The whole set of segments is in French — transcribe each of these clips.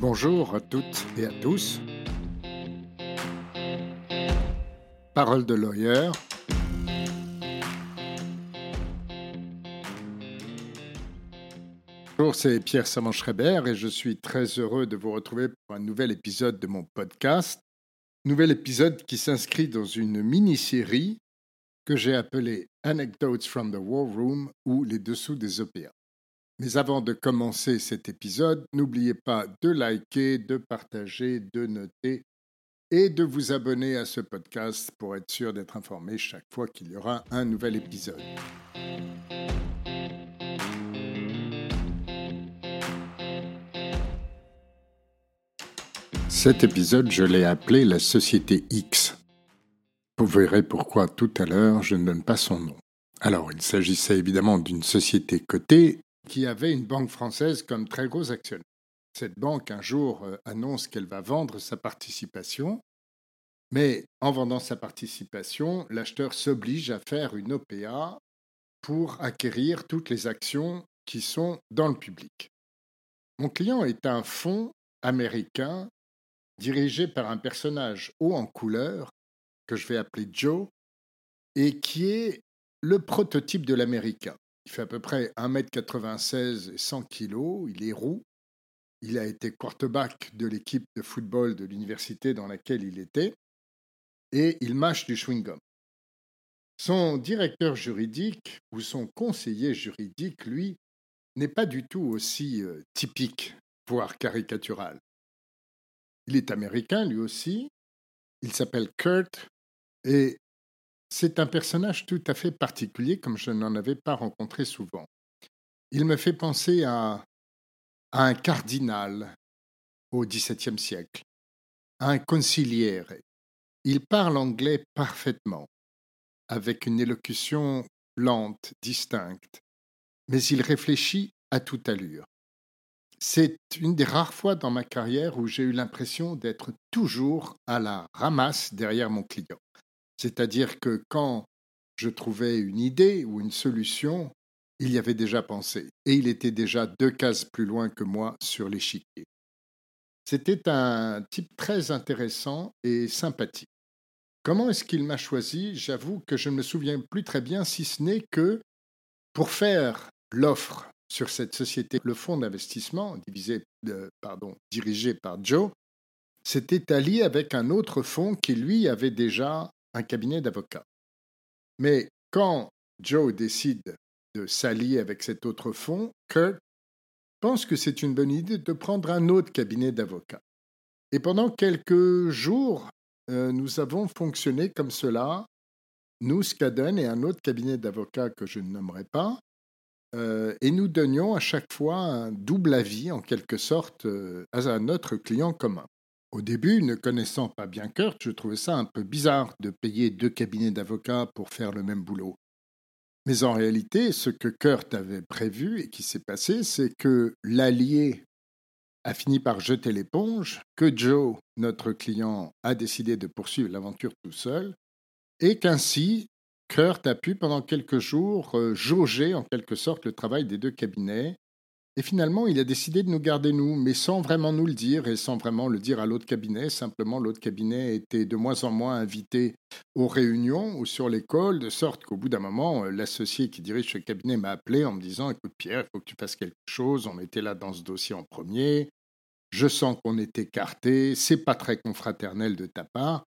Bonjour à toutes et à tous. Parole de lawyer. Bonjour, c'est Pierre Saman-Schreiber et je suis très heureux de vous retrouver pour un nouvel épisode de mon podcast. Nouvel épisode qui s'inscrit dans une mini-série que j'ai appelée Anecdotes from the War Room ou Les dessous des OPA. Mais avant de commencer cet épisode, n'oubliez pas de liker, de partager, de noter et de vous abonner à ce podcast pour être sûr d'être informé chaque fois qu'il y aura un nouvel épisode. Cet épisode, je l'ai appelé la Société X. Vous verrez pourquoi tout à l'heure je ne donne pas son nom. Alors, il s'agissait évidemment d'une société cotée qui avait une banque française comme très gros actionnaire. Cette banque, un jour, euh, annonce qu'elle va vendre sa participation, mais en vendant sa participation, l'acheteur s'oblige à faire une OPA pour acquérir toutes les actions qui sont dans le public. Mon client est un fonds américain dirigé par un personnage haut en couleur que je vais appeler Joe et qui est le prototype de l'américain. Il fait à peu près 1m96 et 100 kg. Il est roux. Il a été quarterback de l'équipe de football de l'université dans laquelle il était. Et il mâche du chewing-gum. Son directeur juridique ou son conseiller juridique, lui, n'est pas du tout aussi euh, typique, voire caricatural. Il est américain, lui aussi. Il s'appelle Kurt et c'est un personnage tout à fait particulier comme je n'en avais pas rencontré souvent. Il me fait penser à, un cardinal au XVIIe siècle, à un conciliere. Il parle anglais parfaitement, avec une élocution lente, distincte, mais il réfléchit à toute allure. C'est une des rares fois dans ma carrière où j'ai eu l'impression d'être toujours à la ramasse derrière mon client. C'est-à-dire que quand je trouvais une idée ou une solution, il y avait déjà pensé, et il était déjà deux cases plus loin que moi sur l'échiquier. C'était un type très intéressant et sympathique. Comment est-ce qu'il m'a choisi? J'avoue que je ne me souviens plus très bien, si ce n'est que pour faire l'offre sur cette société, le fonds d'investissement, euh, dirigé par Joe, s'était allié avec un autre fonds qui, lui, avait déjà un cabinet d'avocats. Mais quand Joe décide de s'allier avec cet autre fonds, Kurt pense que c'est une bonne idée de prendre un autre cabinet d'avocats. Et pendant quelques jours, euh, nous avons fonctionné comme cela, nous, Skadden et un autre cabinet d'avocats que je ne nommerai pas, euh, et nous donnions à chaque fois un double avis, en quelque sorte, euh, à notre client commun. Au début, ne connaissant pas bien Kurt, je trouvais ça un peu bizarre de payer deux cabinets d'avocats pour faire le même boulot. Mais en réalité, ce que Kurt avait prévu et qui s'est passé, c'est que l'allié a fini par jeter l'éponge, que Joe, notre client, a décidé de poursuivre l'aventure tout seul, et qu'ainsi Kurt a pu pendant quelques jours euh, jauger en quelque sorte le travail des deux cabinets et finalement, il a décidé de nous garder nous, mais sans vraiment nous le dire et sans vraiment le dire à l'autre cabinet. Simplement, l'autre cabinet était de moins en moins invité aux réunions ou sur l'école, de sorte qu'au bout d'un moment, euh, l'associé qui dirige ce cabinet m'a appelé en me disant Écoute, Pierre, il faut que tu fasses quelque chose. On était là dans ce dossier en premier. Je sens qu'on est écarté. C'est pas très confraternel de ta part.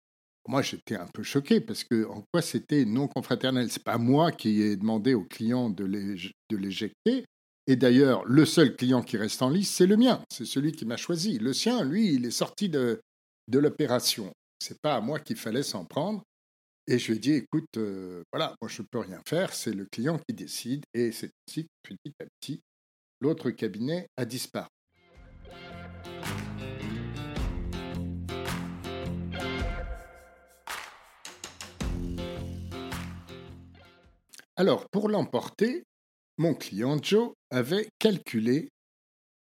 Moi, j'étais un peu choqué parce que en quoi c'était non confraternel? C'est pas moi qui ai demandé au client de l'éjecter, et d'ailleurs, le seul client qui reste en lice, c'est le mien. C'est celui qui m'a choisi. Le sien, lui, il est sorti de, de l'opération. C'est pas à moi qu'il fallait s'en prendre. Et je lui ai dit, écoute, euh, voilà, moi je ne peux rien faire, c'est le client qui décide. Et c'est ainsi que petit à petit, l'autre cabinet a disparu. Alors, pour l'emporter, mon client Joe avait calculé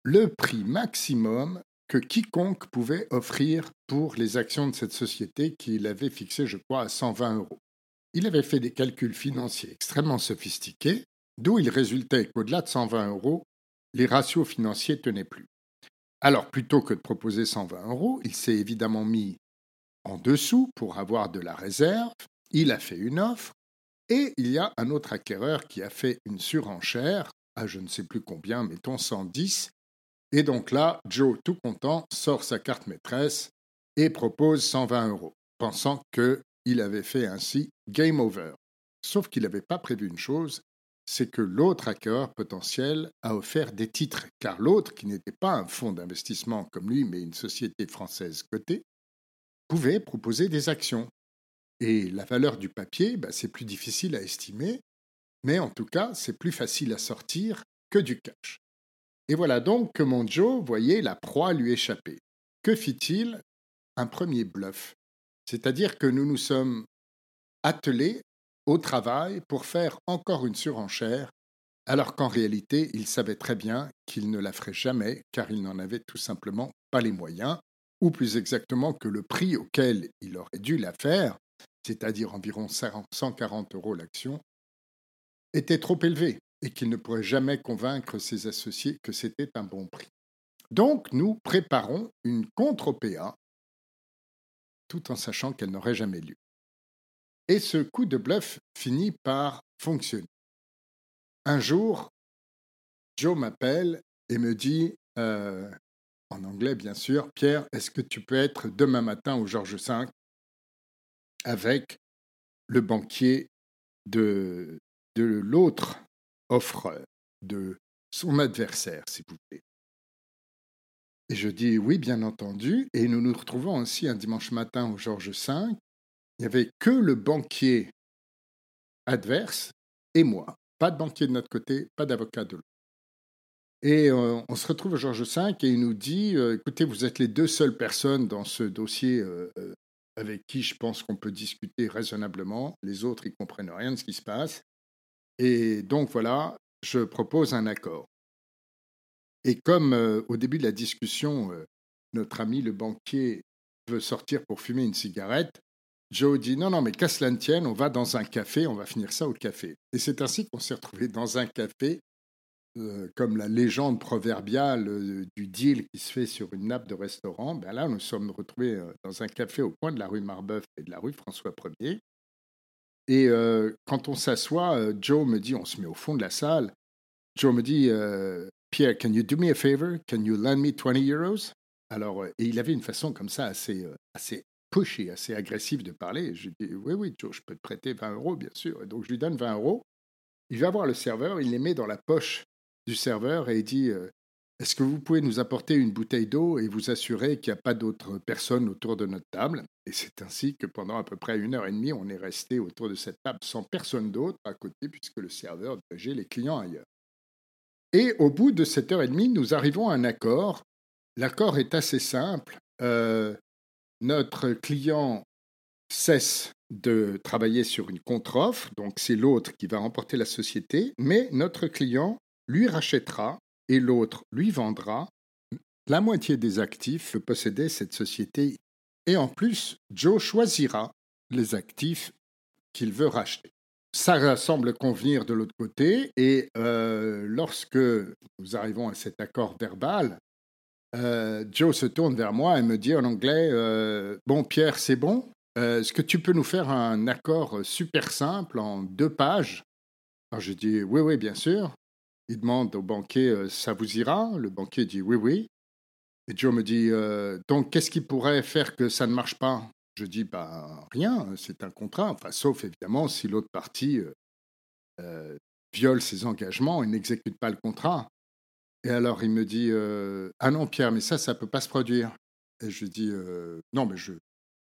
le prix maximum que quiconque pouvait offrir pour les actions de cette société qu'il avait fixé, je crois, à 120 euros. Il avait fait des calculs financiers extrêmement sophistiqués, d'où il résultait qu'au-delà de 120 euros, les ratios financiers tenaient plus. Alors, plutôt que de proposer 120 euros, il s'est évidemment mis en dessous pour avoir de la réserve. Il a fait une offre. Et il y a un autre acquéreur qui a fait une surenchère à je ne sais plus combien, mettons 110. Et donc là, Joe, tout content, sort sa carte maîtresse et propose 120 euros, pensant qu'il avait fait ainsi game over. Sauf qu'il n'avait pas prévu une chose, c'est que l'autre hacker potentiel a offert des titres, car l'autre, qui n'était pas un fonds d'investissement comme lui, mais une société française cotée, pouvait proposer des actions. Et la valeur du papier, bah, c'est plus difficile à estimer, mais en tout cas, c'est plus facile à sortir que du cash. Et voilà donc que mon Joe voyait la proie lui échapper. Que fit-il? Un premier bluff. C'est-à-dire que nous nous sommes attelés au travail pour faire encore une surenchère, alors qu'en réalité, il savait très bien qu'il ne la ferait jamais, car il n'en avait tout simplement pas les moyens, ou plus exactement que le prix auquel il aurait dû la faire, c'est-à-dire environ 140 euros l'action, était trop élevé et qu'il ne pourrait jamais convaincre ses associés que c'était un bon prix. Donc nous préparons une contre-OPA tout en sachant qu'elle n'aurait jamais lieu. Et ce coup de bluff finit par fonctionner. Un jour, Joe m'appelle et me dit, euh, en anglais bien sûr, Pierre, est-ce que tu peux être demain matin au Georges V avec le banquier de, l'autre offreur, de son adversaire, s'il vous plaît. Et je dis oui, bien entendu. Et nous nous retrouvons aussi un dimanche matin au Georges V il n'y avait que le banquier adverse et moi. Pas de banquier de notre côté, pas d'avocat de l'autre. Et euh, on se retrouve au Georges V et il nous dit euh, écoutez, vous êtes les deux seules personnes dans ce dossier euh, avec qui je pense qu'on peut discuter raisonnablement. Les autres, ils comprennent rien de ce qui se passe. Et donc voilà, je propose un accord. Et comme au début de la discussion, notre ami le banquier veut sortir pour fumer une cigarette, Joe dit non, non, mais qu'à cela ne tienne, on va dans un café, on va finir ça au café. Et c'est ainsi qu'on s'est retrouvé dans un café, euh, comme la légende proverbiale euh, du deal qui se fait sur une nappe de restaurant. Ben là, nous sommes retrouvés euh, dans un café au coin de la rue Marbeuf et de la rue François Ier. Et quand on s'assoit, Joe me dit, on se met au fond de la salle. Joe me dit, Pierre, can you do me a favor? Can you lend me 20 euros? Alors, et il avait une façon comme ça assez, assez pushy, assez agressif de parler. Je dis Oui, oui, Joe, je peux te prêter 20 euros, bien sûr. Et donc, je lui donne 20 euros. Il va voir le serveur, il les met dans la poche du serveur et il dit euh, Est-ce que vous pouvez nous apporter une bouteille d'eau et vous assurer qu'il n'y a pas d'autres personnes autour de notre table? Et c'est ainsi que pendant à peu près une heure et demie, on est resté autour de cette table sans personne d'autre à côté, puisque le serveur dirigeait les clients ailleurs. Et au bout de cette heure et demie, nous arrivons à un accord. L'accord est assez simple. Euh, notre client cesse de travailler sur une contre-offre, donc c'est l'autre qui va remporter la société, mais notre client lui rachètera et l'autre lui vendra la moitié des actifs que possédait cette société. Et en plus, Joe choisira les actifs qu'il veut racheter. Ça semble convenir de l'autre côté, et euh, lorsque nous arrivons à cet accord verbal, euh, Joe se tourne vers moi et me dit en anglais euh, Bon, Pierre, c'est bon Est-ce que tu peux nous faire un accord super simple en deux pages? Alors je dis Oui, oui, bien sûr. Il demande au banquier Ça vous ira? Le banquier dit Oui, oui. Et Joe me dit Donc, qu'est-ce qui pourrait faire que ça ne marche pas? Je dis Bah, rien, c'est un contrat. Enfin, sauf évidemment si l'autre partie viole ses engagements et n'exécute pas le contrat. Et alors, il me dit euh, Ah non, Pierre, mais ça, ça ne peut pas se produire. Et je dis euh, Non, mais je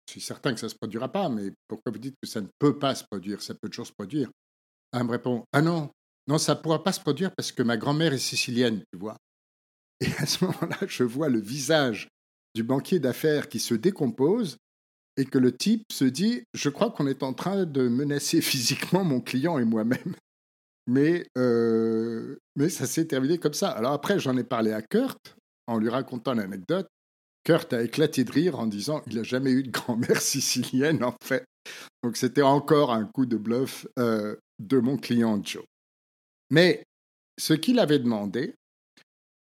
suis certain que ça ne se produira pas, mais pourquoi vous dites que ça ne peut pas se produire? Ça peut toujours se produire. Elle me répond Ah non, non, ça ne pourra pas se produire parce que ma grand-mère est sicilienne, tu vois. Et à ce moment-là, je vois le visage du banquier d'affaires qui se décompose et que le type se dit Je crois qu'on est en train de menacer physiquement mon client et moi-même. Mais, euh, mais ça s'est terminé comme ça. Alors après, j'en ai parlé à Kurt en lui racontant l'anecdote. Kurt a éclaté de rire en disant il n'a jamais eu de grand-mère sicilienne, en fait. Donc c'était encore un coup de bluff euh, de mon client Joe. Mais ce qu'il avait demandé,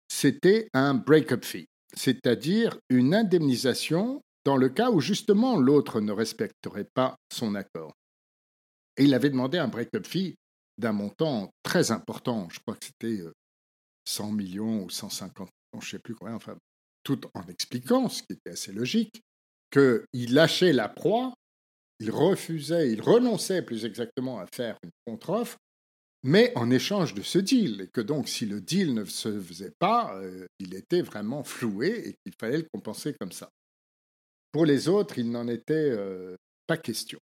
c'était un break-up fee. c'est-à-dire une indemnisation dans le cas où justement l'autre ne respecterait pas son accord. Et il avait demandé un break-up fee d'un montant très important, je crois que c'était 100 euh, millions ou 150 millions, je ne sais plus combien, enfin, tout en expliquant, ce qui était assez logique, qu'il lâchait la proie, il refusait, il renonçait plus exactement à faire une contre-offre, mais en échange de ce deal, et que donc si le deal ne se faisait pas, euh, il était vraiment floué et qu'il fallait le compenser comme ça. Pour les autres, il n'en était euh, pas question.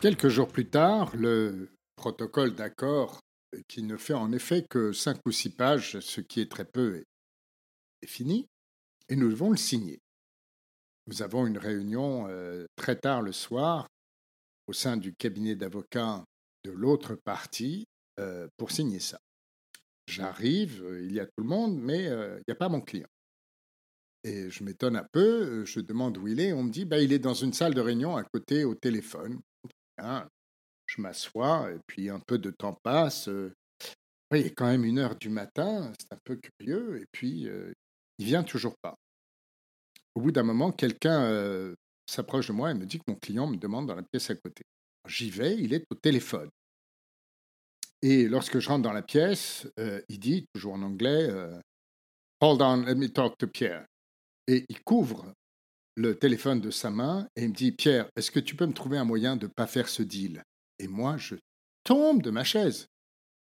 Quelques jours plus tard, le protocole d'accord, qui ne fait en effet que cinq ou six pages, ce qui est très peu, est, fini, et nous devons le signer. Nous avons une réunion euh, très tard le soir au sein du cabinet d'avocats de l'autre partie euh, pour signer ça. J'arrive, euh, il y a tout le monde, mais il n'y a pas mon client. Et je m'étonne un peu, je demande où il est, on me dit bah, il est dans une salle de réunion à côté au téléphone. Hein, je m'assois et puis un peu de temps passe. Euh, il est quand même une heure du matin, c'est un peu curieux, et puis euh, il vient toujours pas. Au bout d'un moment, quelqu'un euh, s'approche de moi et me dit que mon client me demande dans la pièce à côté. J'y vais, il est au téléphone. Et lorsque je rentre dans la pièce, il dit, toujours en anglais, Hold on, let me talk to Pierre. Et il couvre le téléphone de sa main et il me dit Pierre, est-ce que tu peux me trouver un moyen de ne pas faire ce deal? Et moi, je tombe de ma chaise.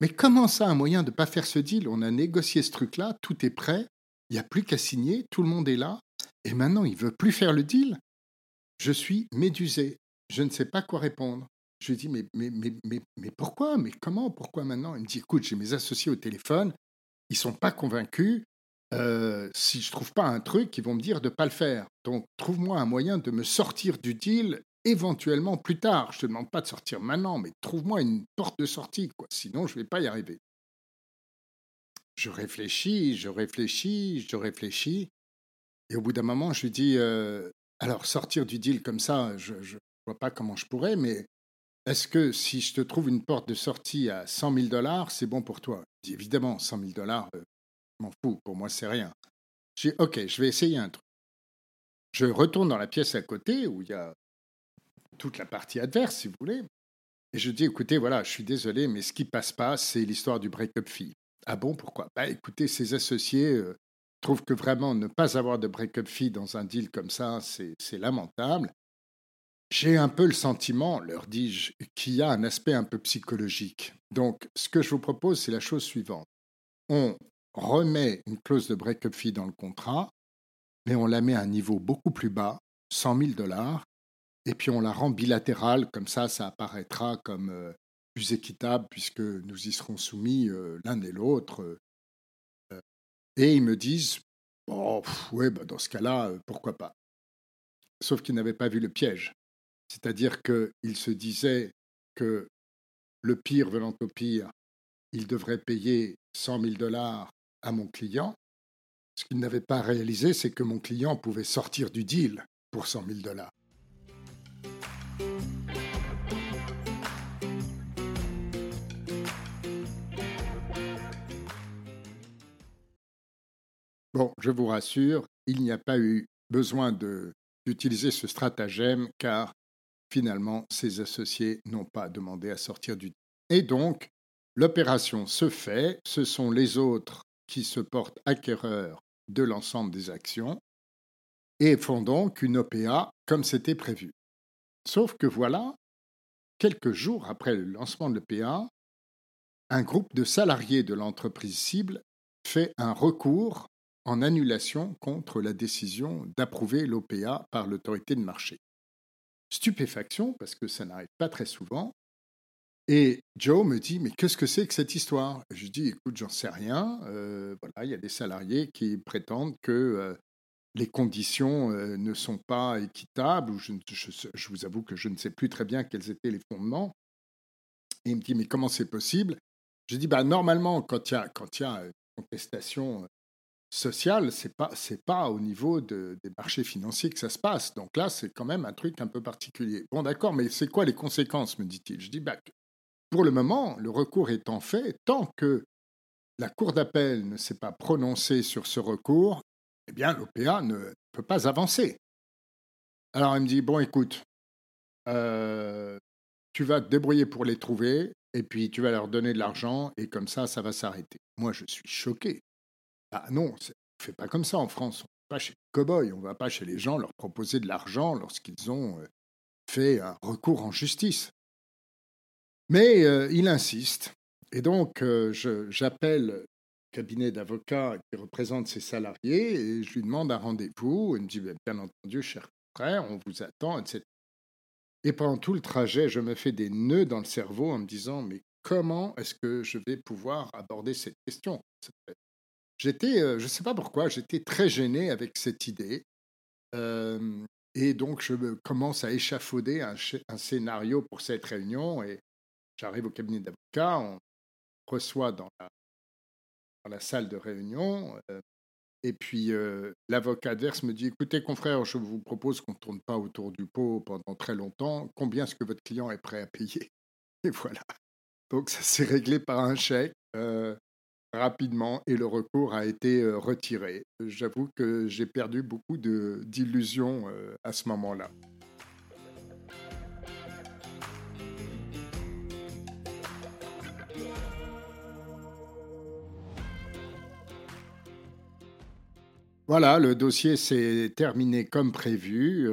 Mais comment ça, un moyen de ne pas faire ce deal? On a négocié ce truc-là, tout est prêt, il n'y a plus qu'à signer, tout le monde est là, et maintenant il veut plus faire le deal Je suis médusé, je ne sais pas quoi répondre. Je lui dis mais, mais, mais, mais, mais pourquoi? Mais comment? Pourquoi maintenant? Il me dit écoute, j'ai mes associés au téléphone, ils sont pas convaincus, euh, si je trouve pas un truc, ils vont me dire de pas le faire. Donc, trouve-moi un moyen de me sortir du deal éventuellement plus tard. Je te demande pas de sortir maintenant, mais trouve-moi une porte de sortie, quoi. Sinon, je vais pas y arriver. Je réfléchis, je réfléchis, je réfléchis, et au bout d'un moment, je lui dis euh, alors sortir du deal comme ça, je, ne vois pas comment je pourrais, mais est-ce que si je te trouve une porte de sortie à 100 000 dollars, c'est bon pour toi? Je dis évidemment 100 000 dollars, euh, m'en fous, pour moi c'est rien. J'ai ok, je vais essayer un truc. Je retourne dans la pièce à côté où il y a toute la partie adverse, si vous voulez, et je dis écoutez, voilà, je suis désolé, mais ce qui passe pas, c'est l'histoire du break-up fee. Ah bon, pourquoi? Bah écoutez, ses associés euh, trouvent que vraiment ne pas avoir de break-up fee dans un deal comme ça, c'est lamentable. J'ai un peu le sentiment, leur dis-je, qu'il y a un aspect un peu psychologique. Donc, ce que je vous propose, c'est la chose suivante. On remet une clause de break-up fee dans le contrat, mais on la met à un niveau beaucoup plus bas, 100 000 dollars, et puis on la rend bilatérale, comme ça, ça apparaîtra comme euh, plus équitable puisque nous y serons soumis euh, l'un et l'autre. Euh, et ils me disent, bon, ouais, bah, dans ce cas-là, pourquoi pas? Sauf qu'ils n'avaient pas vu le piège. C'est-à-dire qu'ils se disaient que le pire venant au pire, ils devraient payer 100 000 dollars à mon client. Ce qu'il n'avait pas réalisé, c'est que mon client pouvait sortir du deal pour 100 000 dollars. Bon, je vous rassure, il n'y a pas eu besoin d'utiliser ce stratagème car finalement, ses associés n'ont pas demandé à sortir du. Et donc, l'opération se fait, ce sont les autres qui se portent acquéreurs de l'ensemble des actions et font donc une OPA comme c'était prévu. Sauf que voilà, quelques jours après le lancement de l'OPA, un groupe de salariés de l'entreprise cible fait un recours en annulation contre la décision d'approuver l'OPA par l'autorité de marché. Stupéfaction, parce que ça n'arrive pas très souvent, et Joe me dit, mais qu'est-ce que c'est que cette histoire? Je lui dis, écoute, j'en sais rien. Euh, voilà, il y a des salariés qui prétendent que euh, les conditions euh, ne sont pas équitables, je, vous avoue que je ne sais plus très bien quels étaient les fondements. Et il me dit, mais comment c'est possible? Je dis, bah, normalement, quand il y a, quand il y a une contestation social, c'est pas c'est pas au niveau des marchés financiers que ça se passe. Donc là, c'est quand même un truc un peu particulier. Bon, d'accord, mais c'est quoi les conséquences, me dit-il? Je dis, bah, pour le moment, le recours étant fait, tant que la Cour d'appel ne s'est pas prononcée sur ce recours, eh bien, l'OPA ne peut pas avancer. Alors, il me dit, bon, écoute, euh, tu vas te débrouiller pour les trouver, et puis tu vas leur donner de l'argent, et comme ça, ça va s'arrêter. Moi, je suis choqué. Ah non, on ne fait pas comme ça en France. On ne va pas chez les cow-boys, on ne va pas chez les gens leur proposer de l'argent lorsqu'ils ont euh, fait un recours en justice. Mais euh, il insiste. Et donc, euh, j'appelle le cabinet d'avocats qui représente ses salariés et je lui demande un rendez-vous. Il me dit, bien entendu, cher frère, on vous attend, etc. Et pendant tout le trajet, je me fais des nœuds dans le cerveau en me disant, mais comment est-ce que je vais pouvoir aborder cette question? J'étais, euh, je ne sais pas pourquoi, j'étais très gêné avec cette idée. et donc, je commence à échafauder un, scénario pour cette réunion. Et j'arrive au cabinet d'avocat, on reçoit dans la, dans la salle de réunion. Euh, et puis, euh, l'avocat adverse me dit Écoutez, confrère, je vous propose qu'on ne tourne pas autour du pot pendant très longtemps. Combien est-ce que votre client est prêt à payer? Et voilà. Donc, ça s'est réglé par un chèque rapidement et le recours a été retiré. J'avoue que j'ai perdu beaucoup d'illusions à ce moment-là. Voilà, le dossier s'est terminé comme prévu.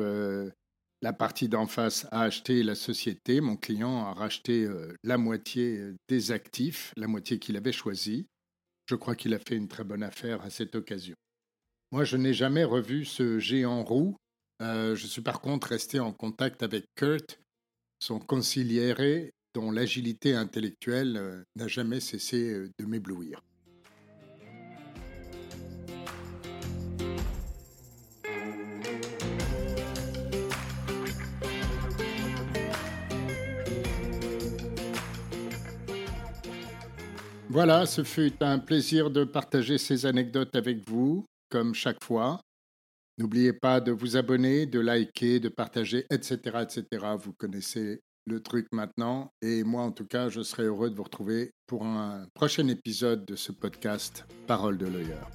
la partie d'en face a acheté la société. Mon client a racheté la moitié des actifs, la moitié qu'il avait choisie. Je crois qu'il a fait une très bonne affaire à cette occasion. Moi, je n'ai jamais revu ce géant roux. Euh, je suis par contre resté en contact avec Kurt, son conciliéré, dont l'agilité intellectuelle euh, n'a jamais cessé euh, de m'éblouir. Voilà, ce fut un plaisir de partager ces anecdotes avec vous, comme chaque fois. N'oubliez pas de vous abonner, de liker, de partager, etc., etc. Vous connaissez le truc maintenant. Et moi, en tout cas, je serai heureux de vous retrouver pour un prochain épisode de ce podcast Parole de l'œilleur.